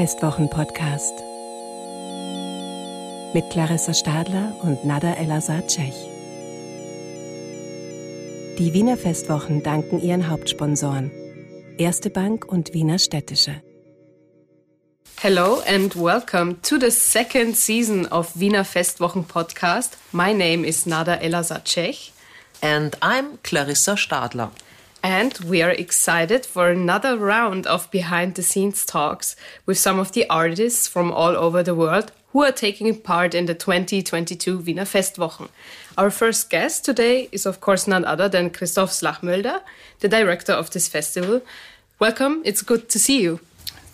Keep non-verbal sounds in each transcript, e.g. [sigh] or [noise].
Festwochen-Podcast mit Clarissa Stadler und Nada Elazar-Tschech. Die Wiener Festwochen danken ihren Hauptsponsoren Erste Bank und Wiener Städtische. Hello and welcome to the second season of Wiener Festwochen podcast. My name is Nada Elazar-Tschech. And I'm Clarissa Stadler. And we are excited for another round of behind the scenes talks with some of the artists from all over the world who are taking part in the 2022 Wiener Festwochen. Our first guest today is, of course, none other than Christoph Slagmuylder, the director of this festival. Welcome, it's good to see you.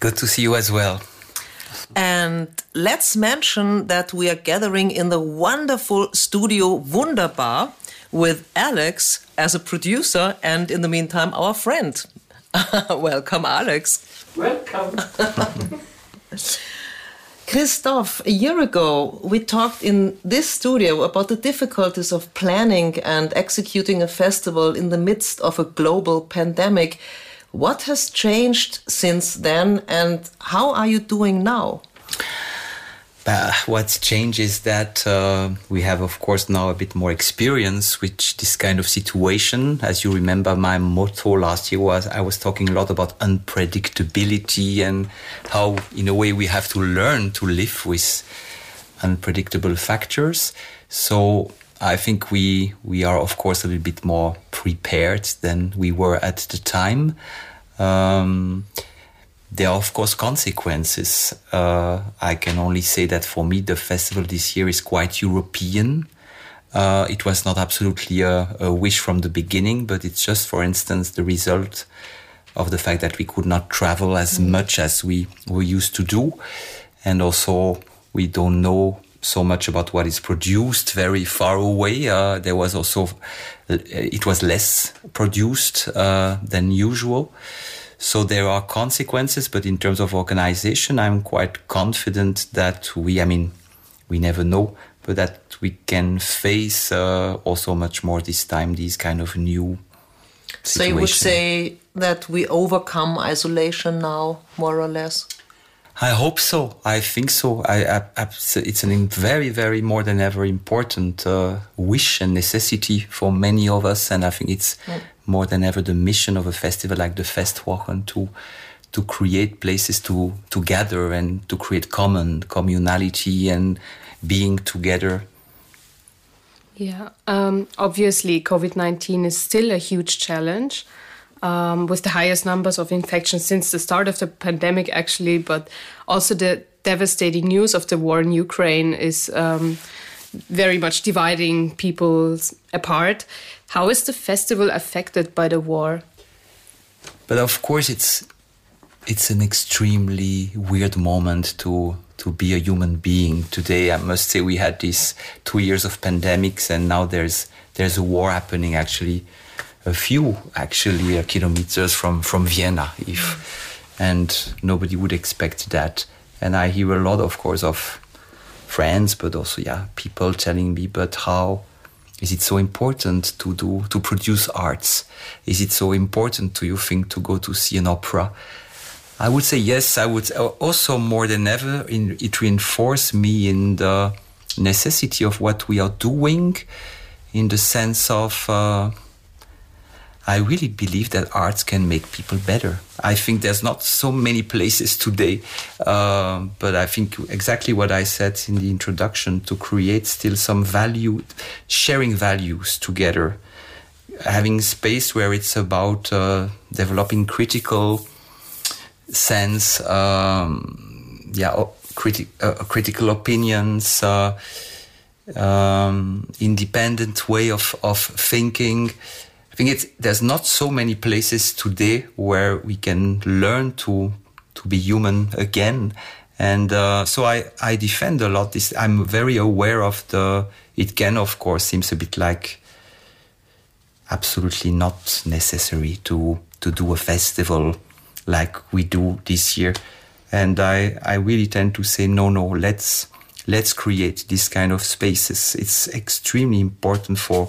Good to see you as well. And let's mention that we are gathering in the wonderful studio Wunderbar with Alex as a producer and in the meantime our friend. [laughs] Welcome, Alex. Welcome. [laughs] Christoph, a year ago, we talked in this studio about the difficulties of planning and executing a festival in the midst of a global pandemic. What has changed since then, and how are you doing now? What's changed is that uh, we have, of course, now a bit more experience with this kind of situation. As you remember, my motto last year was I was talking a lot about unpredictability and how, in a way, we have to learn to live with unpredictable factors. So I think we we are, of course, a little bit more prepared than we were at the time. Um, there are, of course, consequences. Uh, I can only say that for me, the festival this year is quite European. Uh, it was not absolutely a, a, wish from the beginning, but it's just, for instance, the result of the fact that we could not travel as mm. much as we were used to do. And also, we don't know so much about what is produced very far away. Uh, there was also, it was less produced uh, than usual. So there are consequences, but in terms of organization, I'm quite confident that we, I mean, we never know, but that we can face uh, also much more this time these kind of new situations. So you would say that we overcome isolation now, more or less? I hope so. I think so. I, I, it's a very, very more than ever important uh, wish and necessity for many of us, and I think it's mm more than ever the mission of a festival like the Festwochen to to create places to to gather and to create common communality and being together. Yeah, um, obviously, COVID nineteen is still a huge challenge. Um, with the highest numbers of infections since the start of the pandemic, actually, but also the devastating news of the war in Ukraine is um, very much dividing people apart. How is the festival affected by the war? But of course, it's it's an extremely weird moment to to be a human being today. I must say we had these two years of pandemics, and now there's there's a war happening. Actually, a few actually uh, kilometers from from Vienna, if and nobody would expect that. And I hear a lot, of course, of friends, but also yeah, people telling me, but how is it so important to do to produce arts? Is it so important to you think to go to see an opera? I would say yes. I would also more than ever. In, it reinforced me in the necessity of what we are doing, in the sense of uh, I really believe that arts can make people better. I think there's not so many places today, uh, but I think exactly what I said in the introduction to create still some value, sharing values together, having space where it's about uh, developing critical sense, um, yeah, criti- uh, critical opinions, uh, um, independent way of, of thinking I think it's there's not so many places today where we can learn to to be human again, and uh, so I I defend a lot this. I'm very aware of the. It can of course seems a bit like absolutely not necessary to to do a festival like we do this year, and I I really tend to say no no let's let's create this kind of spaces. It's extremely important for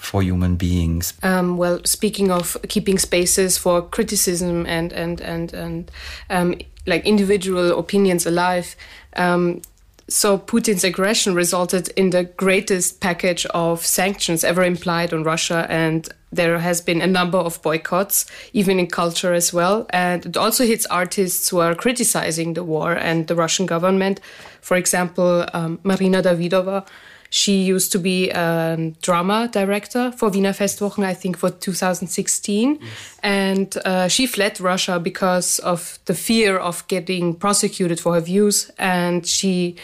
for human beings. Um, well, speaking of keeping spaces for criticism and and and and um, like individual opinions alive. Um, so Putin's aggression resulted in the greatest package of sanctions ever implied on Russia, and there has been a number of boycotts, even in culture as well. And it also hits artists who are criticizing the war and the Russian government. For example, um, Marina Davidova. She used to be a drama director for Wiener Festwochen, I think, for 2016. Yes. And uh, she fled Russia because of the fear of getting prosecuted for her views. And she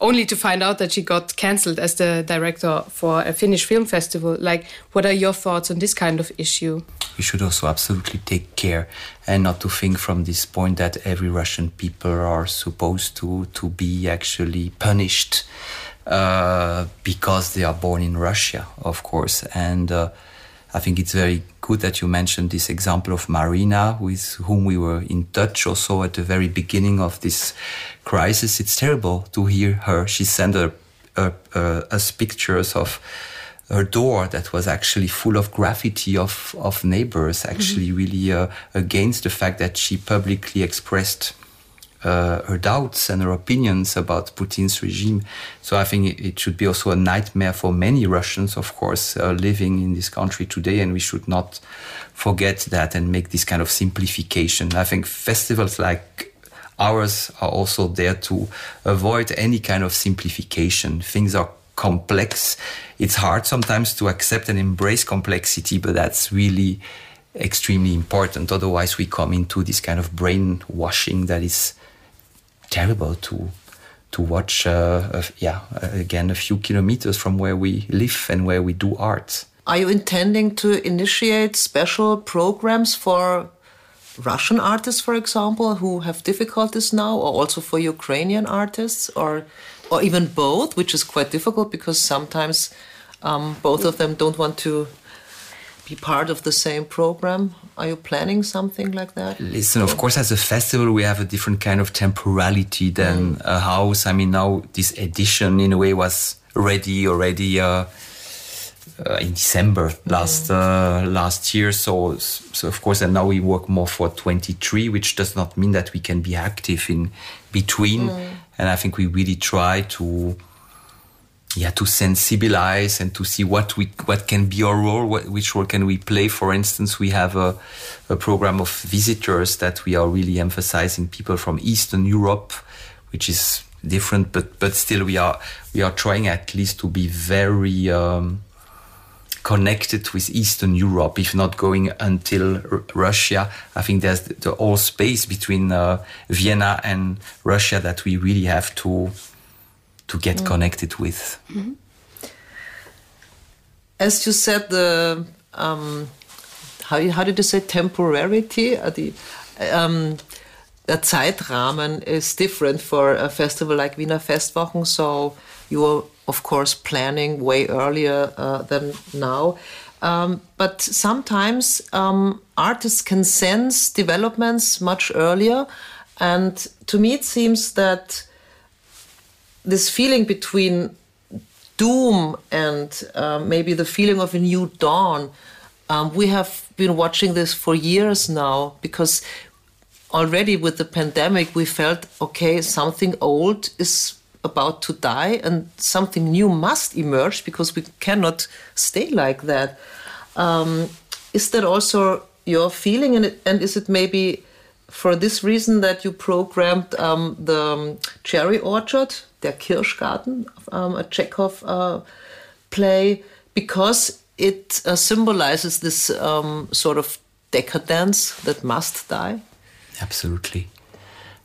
only to find out that she got cancelled as the director for a Finnish film festival. Like, what are your thoughts on this kind of issue? We should also absolutely take care and not to think from this point that every Russian people are supposed to to be actually punished uh, because they are born in Russia, of course, and. Uh, I think it's very good that you mentioned this example of Marina, with whom we were in touch also at the very beginning of this crisis. It's terrible to hear her. She sent her, uh, us pictures of her door that was actually full of graffiti of, of neighbors, actually mm -hmm. really uh, against the fact that she publicly expressed uh, her doubts and her opinions about Putin's regime. So I think it, should be also a nightmare for many Russians, of course, uh, living in this country today, and we should not forget that and make this kind of simplification. I think festivals like ours are also there to avoid any kind of simplification. Things are complex. It's hard sometimes to accept and embrace complexity, but that's really extremely important. Otherwise, we come into this kind of brainwashing that is terrible to to watch. Uh, yeah, again, a few kilometers from where we live and where we do art. Are you intending to initiate special programs for Russian artists, for example, who have difficulties now, or also for Ukrainian artists, or or even both, which is quite difficult because sometimes um, both of them don't want to be part of the same program? Are you planning something like that? Listen, of course, as a festival, we have a different kind of temporality than mm. a house. I mean, now this edition, in a way, was ready already uh, uh, in December last mm. uh, last year. So, so of course, and now we work more for 23, which does not mean that we can be active in between. Mm. And I think we really try to yeah to sensibilize and to see what we what can be our role what, which role can we play for instance we have a, a program of visitors that we are really emphasizing people from eastern europe which is different but but still we are we are trying at least to be very um, connected with Eastern Europe, if not going until R Russia. I think there's the, whole space between uh, Vienna and Russia that we really have to to get mm. connected with. Mm -hmm. As you said, the um, how, how did you say temporarity? Uh, the um, the Zeitrahmen is different for a festival like Wiener Festwochen. So you are, of course, planning way earlier uh, than now. Um, but sometimes um, artists can sense developments much earlier. And to me, it seems that this feeling between doom and uh, maybe the feeling of a new dawn. Um, we have been watching this for years now because already with the pandemic, we felt okay, something old is about to die and something new must emerge because we cannot stay like that. Um, is that also your feeling? And, and is it maybe for this reason that you programmed um, the um, cherry orchard Der Kirschgarten, um, a Chekhov uh, play, because it uh, symbolizes this um, sort of decadence that must die. Absolutely.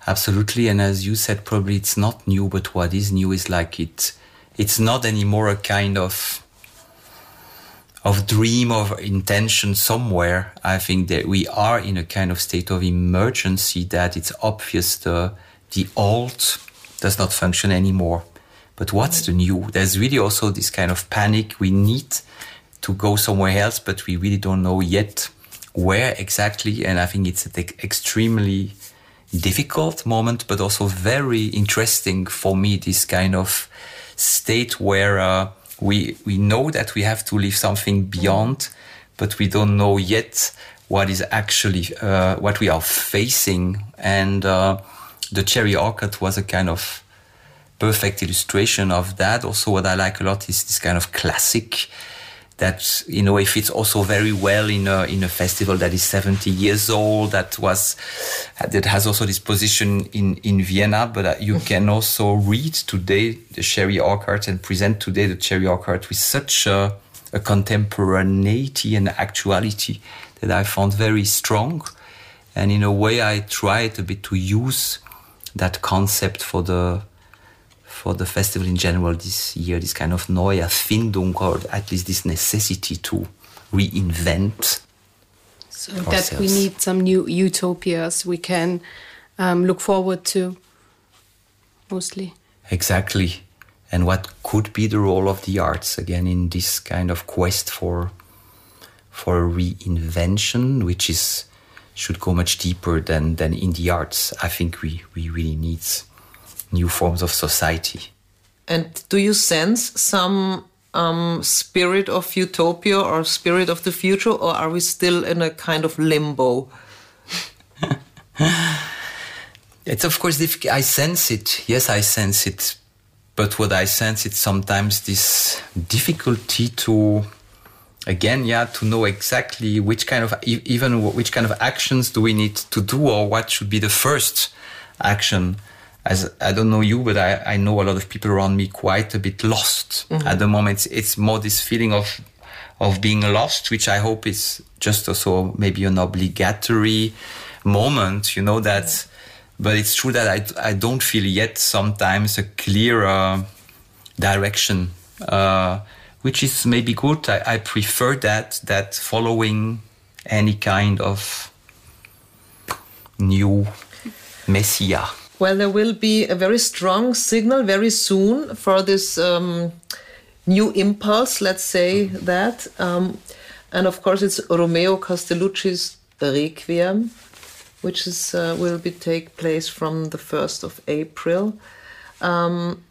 Absolutely. And as you said, probably it's not new, but what is new is like it, it's not anymore a kind of of dream of intention somewhere. I think that we are in a kind of state of emergency that it's obvious the the old does not function anymore. But what's the new? There's really also this kind of panic. We need to go somewhere else, but we really don't know yet where exactly. And I think it's an extremely difficult moment, but also very interesting for me. This kind of state where uh, we we know that we have to leave something beyond, but we don't know yet what is actually uh, what we are facing. And uh, the cherry orchard was a kind of perfect illustration of that. Also, what I like a lot is this kind of classic that you know it fits also very well in a in a festival that is 70 years old that was that has also this position in in Vienna but uh, you can also read today the cherry orchard and present today the cherry orchard with such a, a contemporaneity and actuality that I found very strong and in a way I tried a bit to use that concept for the for the festival in general this year, this kind of neue Erfindung or at least this necessity to reinvent. So ourselves. that we need some new utopias we can um, look forward to, mostly. Exactly. And what could be the role of the arts again in this kind of quest for for reinvention, which is should go much deeper than than in the arts. I think we we really need new forms of society. And do you sense some um, spirit of utopia or spirit of the future, or are we still in a kind of limbo? [laughs] it's of course difficult. I sense it. Yes, I sense it. But what I sense is sometimes this difficulty to, again, yeah, to know exactly which kind of, even which kind of actions do we need to do, or what should be the first action as I don't know you, but I, I know a lot of people around me quite a bit lost mm-hmm. at the moment. It's, it's more this feeling of of being lost, which I hope is just also maybe an obligatory moment, you know that. But it's true that I I don't feel yet sometimes a clear uh, direction, uh, which is maybe good. I, I prefer that that following any kind of new messiah. Well, there will be a very strong signal very soon for this um, new impulse, let's say that. Um, and of course, it's Romeo Castellucci's Requiem, which is uh, will be take place from the 1st of April. Um,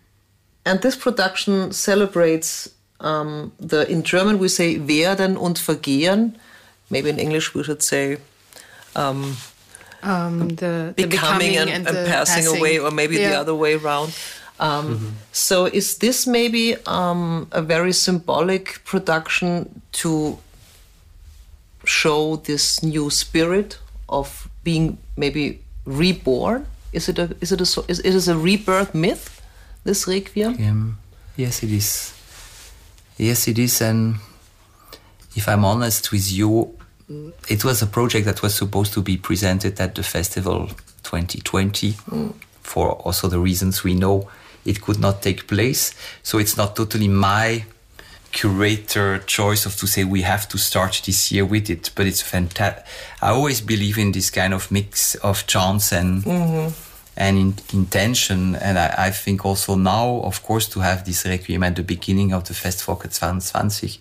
and this production celebrates um, the, in German we say Werden und Vergehen. Maybe in English we should say um, um, the, the becoming, and, and, and passing, passing, away, or maybe yeah. the other way around. Um, mm -hmm. So, is this maybe um, a very symbolic production to show this new spirit of being maybe reborn? Is it a is it a is it is a rebirth myth? This requiem? Um, yes, it is. Yes, it is, and if I'm honest with you, it was a project that was supposed to be presented at the festival 2020 mm. for also the reasons we know it could not take place. So it's not totally my curator choice of to say we have to start this year with it, but it's fantastic. I always believe in this kind of mix of chance and mm-hmm. And in, intention, and I, I, think also now, of course, to have this requiem at the beginning of the Festival 2020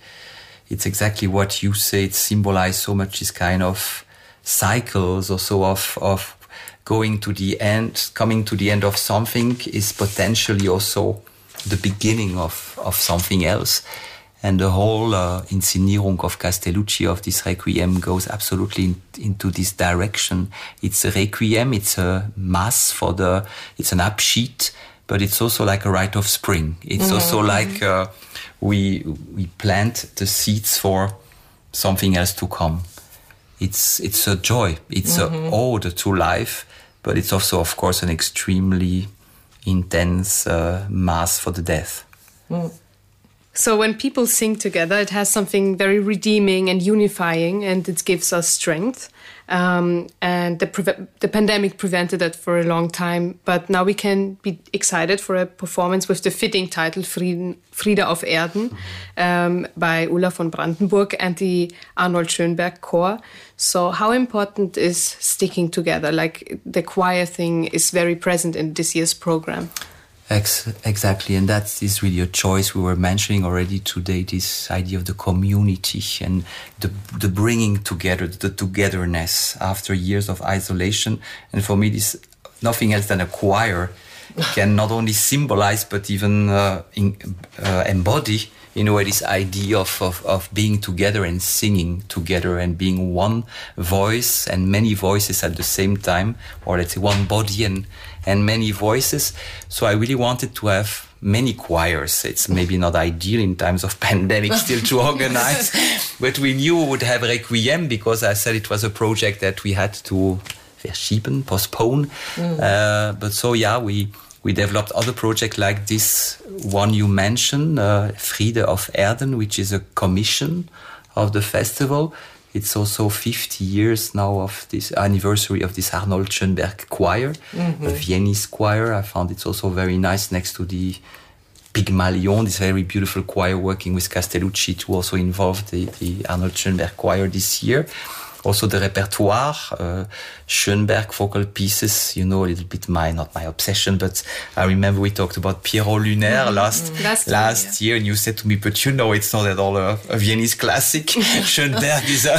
it's exactly what you say. It symbolizes so much this kind of cycles also of, of going to the end, coming to the end of something is potentially also the beginning of, of something else. And the whole uh, Inszenierung of Castellucci of this Requiem goes absolutely in, into this direction. It's a Requiem, it's a mass for the, it's an Abschied, but it's also like a rite of spring. It's mm -hmm. also like, uh, we we plant the seeds for something else to come. It's it's a joy. It's mm-hmm. a ode to life, but it's also, of course, an extremely intense uh, mass for the death. Mm. So when people sing together, it has something very redeeming and unifying, and it gives us strength. Um, and the, the pandemic prevented that for a long time. But now we can be excited for a performance with the fitting title Frieden, Friede auf Erden um, by Ulla von Brandenburg and the Arnold Schönberg Chor. So, how important is sticking together? Like the choir thing is very present in this year's program. Ex exactly, and that is really a choice we were mentioning already today. This idea of the community and the the bringing together, the togetherness after years of isolation. And for me, this nothing else than a choir [laughs] can not only symbolize but even uh, in, uh, embody in a way this idea of, of, of being together and singing together and being one voice and many voices at the same time, or let's say one body and, and many voices. So I really wanted to have many choirs. It's maybe not ideal in times of [laughs] pandemic still to [laughs] organize, but we knew we would have Requiem because I said it was a project that we had to verschieben, postpone. Mm. Uh, but so yeah, we we developed other projects like this one you mentioned, uh, Friede auf Erden, which is a commission of the festival. It's also 50 years now of this anniversary of this Arnold Schönberg choir, mm-hmm. a Viennese choir. I found it's also very nice next to the Pygmalion, this very beautiful choir working with Castellucci to also involve the, the Arnold Schönberg choir this year also the repertoire, uh, Schönberg vocal pieces, you know, a little bit my, not my obsession, but I remember we talked about Pierrot Lunaire mm -hmm. last, mm -hmm. last, last year, year, and you said to me, but you know, it's not at all a, a Viennese classic. [laughs] Schönberg is a,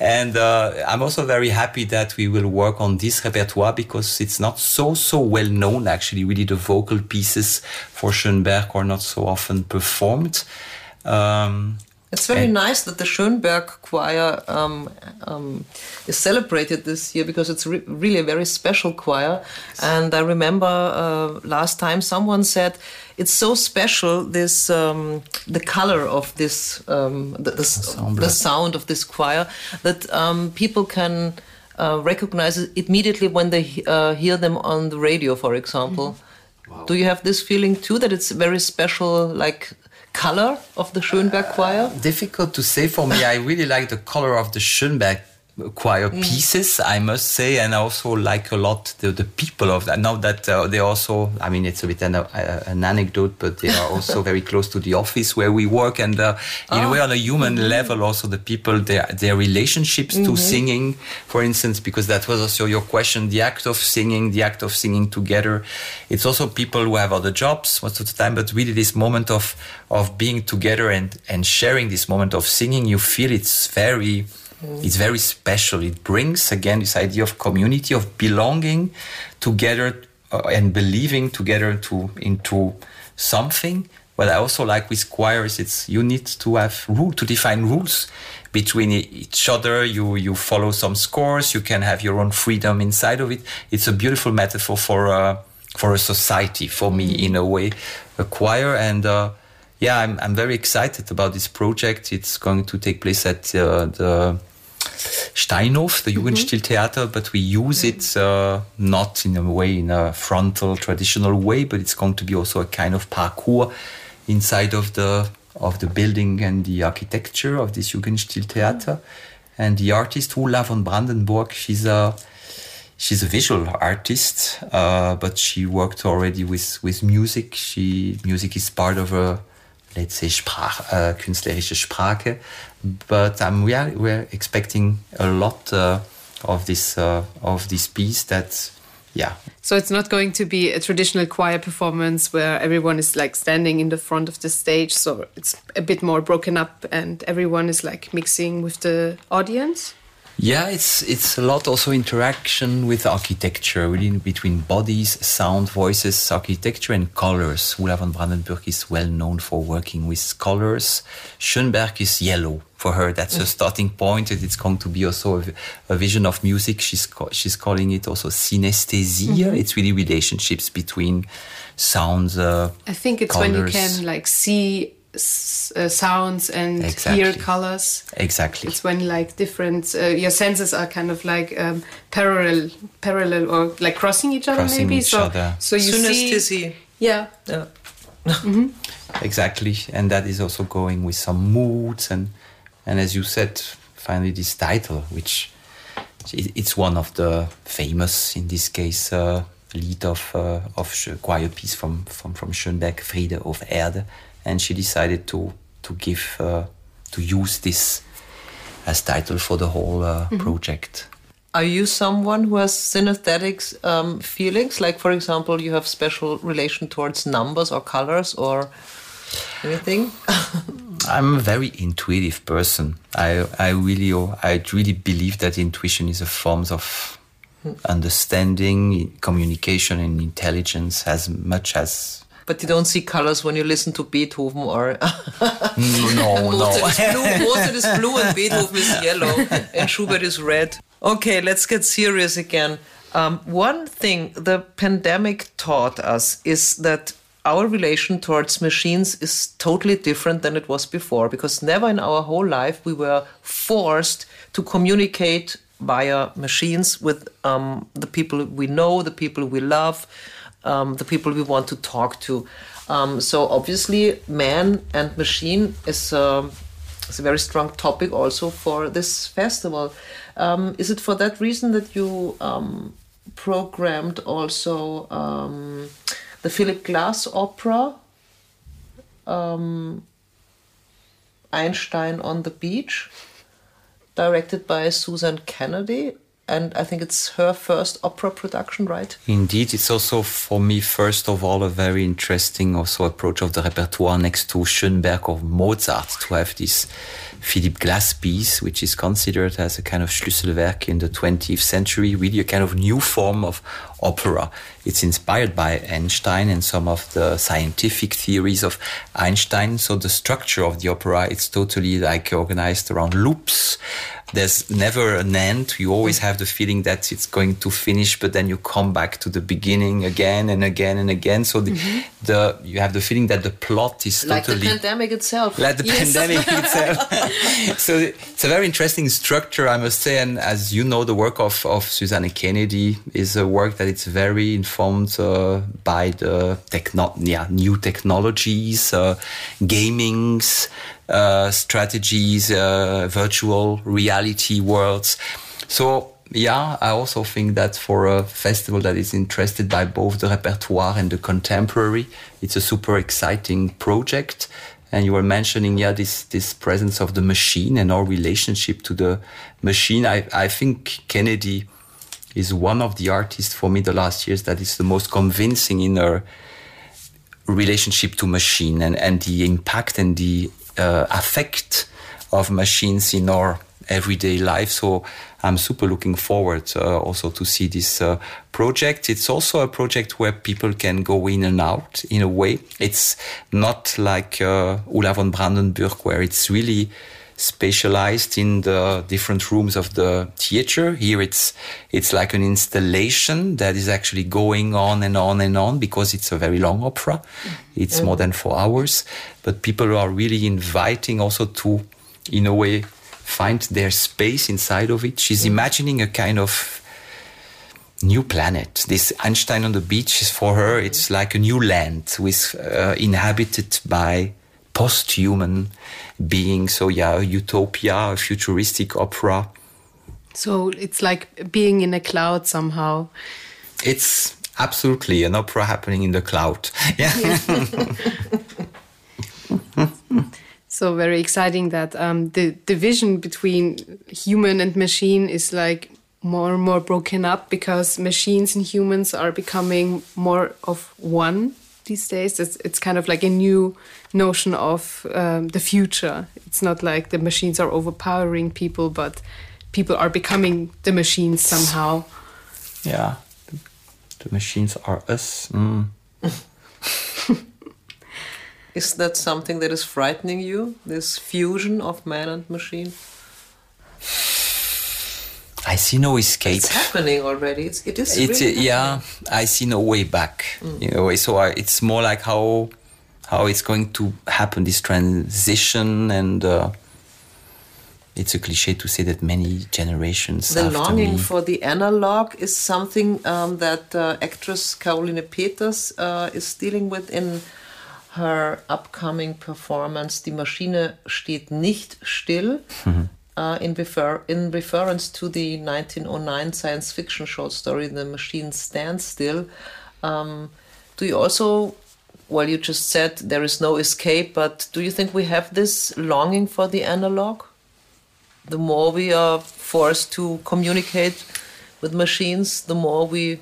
and uh, I'm also very happy that we will work on this repertoire because it's not so, so well known actually. Really, the vocal pieces for Schönberg are not so often performed. Um, it's very and nice that the Schönberg choir um, um, is celebrated this year because it's re really a very special choir. And I remember uh, last time someone said it's so special this um, the color of this um, the, the, the, sound of this choir that um, people can uh, recognize it immediately when they uh, hear them on the radio, for example. Mm -hmm. wow. Do you have this feeling too that it's very special, like color of the Schönberg choir? Uh, difficult to say for me. I really like the color of the Schönberg choir mm. pieces, I must say, and I also like a lot the, the people of that. Now that uh, they also, I mean, it's a bit an, uh, an, anecdote, but they are also [laughs] very close to the office where we work, and uh, in oh. a way, on a human mm -hmm. level, also the people, their their relationships mm -hmm. to mm-hmm. singing, for instance, because that was also your question, the act of singing, the act of singing together. It's also people who have other jobs most of the time, but really this moment of of being together and and sharing this moment of singing, you feel it's very Mm. It's very special. It brings again this idea of community, of belonging together uh, and believing together to into something. What I also like with choirs, it's you need to have rule to define rules between each other. You you follow some scores. You can have your own freedom inside of it. It's a beautiful metaphor for uh, for a society. For me, in a way, a choir and. Uh, yeah, I'm, I'm very excited about this project. It's going to take place at uh, the Steinhof, the Jugendstiltheater, mm -hmm. but we use it uh, not in a way, in a frontal traditional way, but it's going to be also a kind of parkour inside of the of the building and the architecture of this Jugendstiltheater. Mm -hmm. And the artist Ulla von Brandenburg, she's a she's a visual artist, uh, but she worked already with with music. She music is part of her let's say Sprach, uh, künstlerische Sprache. But um, we are we're expecting a lot uh, of this uh, of this piece that yeah. So it's not going to be a traditional choir performance where everyone is like standing in the front of the stage. So it's a bit more broken up and everyone is like mixing with the audience. Yeah, it's it's a lot also interaction with architecture, really between bodies, sound, voices, architecture, and colors. Ulla von Brandenburg is well known for working with colors. Schönberg is yellow for her. That's a starting point. It's going to be also a, a vision of music. She's she's calling it also synesthesia. Mm -hmm. It's really relationships between sounds. Uh, I think it's colors. when you can like see uh, sounds and exactly. hear colors. Exactly. It's when like different uh, your senses are kind of like um, parallel, parallel or like crossing each other. Crossing maybe each so. Other. So you Synesthesia. see. Yeah. Yeah. mm -hmm. [laughs] Exactly, and that is also going with some moods and and as you said, finally this title, which it's one of the famous in this case. Uh, lead of uh, of choir piece from from from Schönberg, Friede auf Erde, and she decided to to give uh, to use this as title for the whole uh, mm -hmm. project. Are you someone who has synesthetic um, feelings? Like, for example, you have special relation towards numbers or colors or anything? [laughs] I'm a very intuitive person. I I really I really believe that intuition is a form of understanding, communication, and intelligence as much as. But you don't see colors when you listen to Beethoven or. [laughs] no, Mozart no. is blue, Mozart is blue and Beethoven is [laughs] yellow and Schubert is red. Okay, let's get serious again. Um, one thing the pandemic taught us is that our relation towards machines is totally different than it was before because never in our whole life we were forced to communicate via machines with um, the people we know, the people we love, um, the people we want to talk to. Um, so obviously, man and machine is, um is a very strong topic also for this festival. Um, is it for that reason that you um, programmed also um, the Philip Glass opera, Einstein on the Beach, directed by Susanne Kennedy? And I think it's her first opera production, right? Indeed, it's also for me, first of all, a very interesting also approach of the repertoire next to Schönberg or Mozart to have this Philip Glass piece, which is considered as a kind of Schlüsselwerk in the 20th century, really a kind of new form of opera. It's inspired by Einstein and some of the scientific theories of Einstein. So the structure of the opera, it's totally like organized around loops. There's never an end. You always have the feeling that it's going to finish, but then you come back to the beginning again and again and again. So the, the you have the feeling that the plot is Like totally the pandemic itself. like the Yes. pandemic [laughs] itself. [laughs] so it's a very interesting structure, I must say. And as you know, the work of, of Susanne Kennedy is a work that it's very informed uh, by the techno- yeah, new technologies, uh, gamings, uh, strategies, uh, virtual reality worlds. So yeah, I also think that for a festival that is interested by both the repertoire and the contemporary, it's a super exciting project. And you were mentioning, yeah, this, this presence of the machine and our relationship to the machine. I, I think Kennedy is one of the artists for me the last years that is the most convincing in her relationship to machine and, and the impact and the uh, effect of machines in our everyday life. So I'm super looking forward uh, also to see this uh, project. It's also a project where people can go in and out in a way. It's not like uh, Ulla von Brandenburg where it's really specialized in the different rooms of the theater. Here it's it's like an installation that is actually going on and on and on because it's a very long opera. It's more than four hours. But people are really inviting also to, in a way, find their space inside of it. She's imagining a kind of new planet. This Einstein on the beach is for her. It's like a new land with uh, inhabited by post-human beings. So yeah, a utopia, a futuristic opera. So it's like being in a cloud somehow. It's absolutely an opera happening in the cloud. [laughs] Yeah. [laughs] So very exciting that um, the division between human and machine is like more and more broken up because machines and humans are becoming more of one these days. It's it's kind of like a new notion of um, the future. It's not like the machines are overpowering people, but people are becoming the machines somehow. yeah. The machines are us. Mm. [laughs] Is that something that is frightening you? This fusion of man and machine? I see no escape. It's happening already. It's, it is. it's really uh, yeah i see no way back you know so I, it's more like how how it's going to happen this transition and uh, it's a cliche to say that many generations The longing me for the analog is something um, that uh, actress Caroline Peters uh, is dealing with in her upcoming performance. Die Maschine steht nicht still. Uh, in, refer in reference to the 1909 science fiction short story The Machine Stands Still. Um, do you also, well, you just said there is no escape, but do you think we have this longing for the analog? the more we are forced to communicate with machines, the more we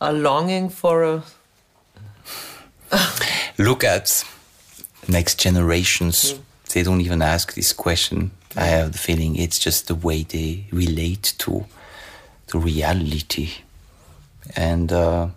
are longing for a. look at next generations they don't even ask this question i have the feeling it's just the way they relate to the reality. And uh,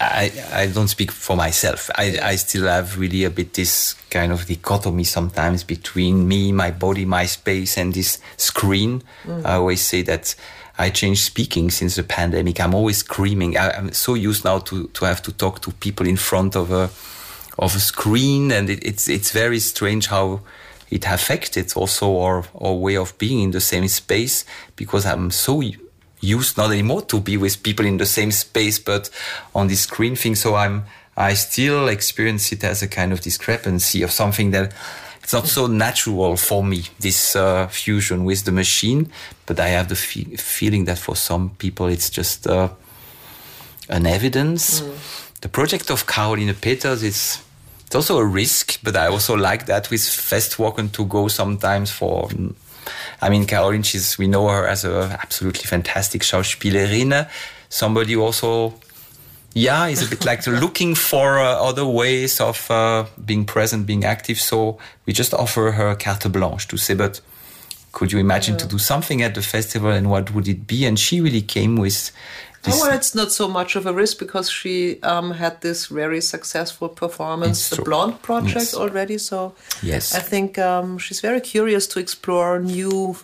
I, I don't speak for myself. I, I still have really a bit this kind of dichotomy sometimes between me, my body, my space, and this screen. Mm. I always say that I changed speaking since the pandemic. I'm always screaming. I, am so used now to, to have to talk to people in front of a of a screen, and it, it's it's very strange how it affected also our our way of being in the same space because I'm so used not anymore to be with people in the same space, but on this screen thing. So I'm I still experience it as a kind of discrepancy of something that it's not so natural for me this uh, fusion with the machine but i have the fe feeling that for some people it's just uh, an evidence mm. the project of caroline peters is it's also a risk but i also like that with festwochen to go sometimes for i mean caroline she's we know her as a absolutely fantastic schauspielerin somebody who also yeah, is a bit like [laughs] looking for uh, other ways of uh, being present, being active. So we just offer her carte blanche to say, but could you imagine yeah. to do something at the festival and what would it be? And she really came with this. Oh, well, it's not so much of a risk because she um, had this very successful performance, the Blonde Project yes. already. So yes, I think um, she's very curious to explore new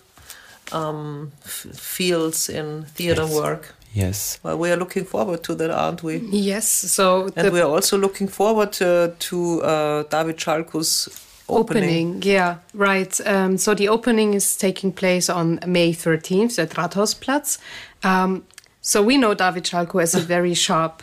um, fields in theater yes. work. Yes. Well, we are looking forward to that, aren't we? Yes. So and we are also looking forward to, to uh, David Schalko's opening. opening. Yeah, right. Um, so the opening is taking place on May 13th at Rathausplatz. Um, so we know David Schalko as a very sharp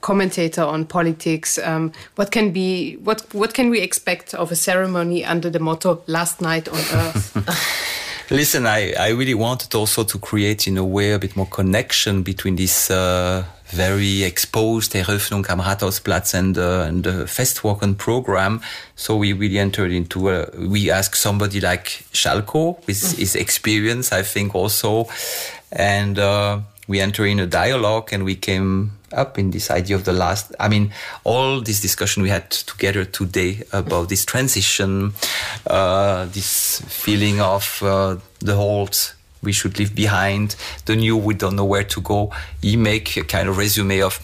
commentator on politics. Um, what can be what what can we expect of a ceremony under the motto "Last Night on Earth"? [laughs] Listen, I, I really wanted also to create in a way a bit more connection between this uh, very exposed Eröffnung am Rathausplatz and, uh, and the Festwochen program. So we really entered into a, we asked somebody like Schalko with mm. his experience, I think also. And, uh, we enter in a dialogue and we came up in this idea of the last i mean all this discussion we had together today about this transition uh, this feeling of uh, the old we should leave behind the new we don't know where to go. He make a kind of resume of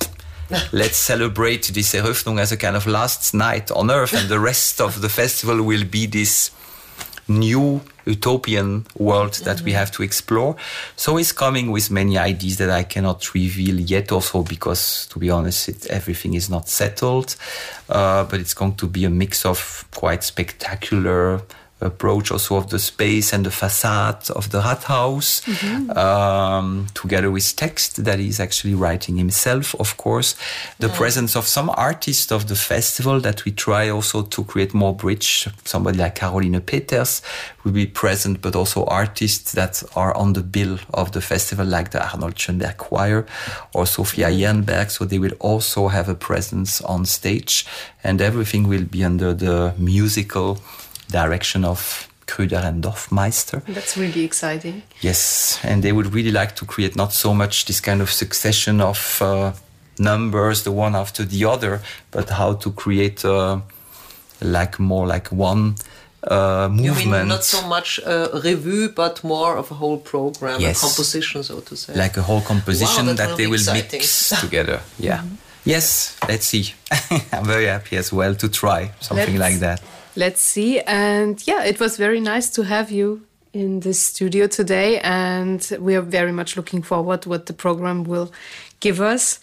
let's celebrate this eröffnung as a kind of last night on earth and the rest of the festival will be this new utopian world that mm-hmm. we have to explore. So he's coming with many ideas that I cannot reveal yet, also because, to be honest, it, everything is not settled. Uh, but it's going to be a mix of quite spectacular approach also of the space and the facade of the Rathaus, mm-hmm. um, together with text that he's actually writing himself, of course. The yeah. presence of some artists of the festival that we try also to create more bridge. Somebody like Caroline Peters will be present, but also artists that are on the bill of the festival, like the Arnold Schoenberg Choir or Sofia Jernberg. So they will also have a presence on stage, and everything will be under the musical direction of Kruder and Dorfmeister. That's really exciting. Yes, and they would really like to create not so much this kind of succession of uh, numbers, the one after the other, but how to create uh, like more like one uh, movement. You mean not so much a revue, but more of a whole program, yes. a composition, so to say. Like a whole composition wow, that, that they will exciting. mix [laughs] together. Yeah. Mm -hmm. Yes, let's see. [laughs] I'm very happy as well to try something let's, like that let's see. And yeah, it was very nice to have you in the studio today. And we are very much looking forward what the program will give us.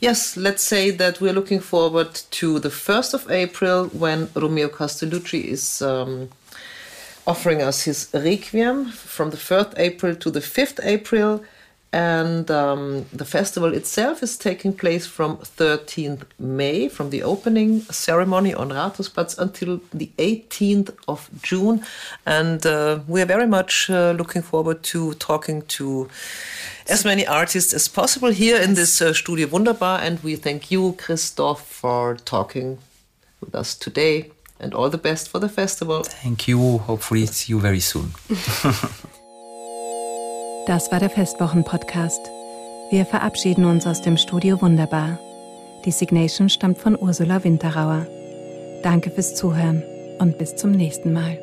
Yes, let's say that we're looking forward to the 1st of April when Romeo Castellucci is um, offering us his Requiem from the 3rd April to the 5th April and um, the festival itself is taking place from 13th May, from the opening ceremony on Rathausplatz until the 18th of June. And uh, we are very much uh, looking forward to talking to as many artists as possible here in this uh, Studio Wunderbar. And we thank you, Christoph, for talking with us today. And all the best for the festival. Thank you. Hopefully, see you very soon. [laughs] Das war der Festwochen-Podcast. Wir verabschieden uns aus dem Studio Wunderbar. Die Signation stammt von Ursula Winterauer. Danke fürs Zuhören und bis zum nächsten Mal.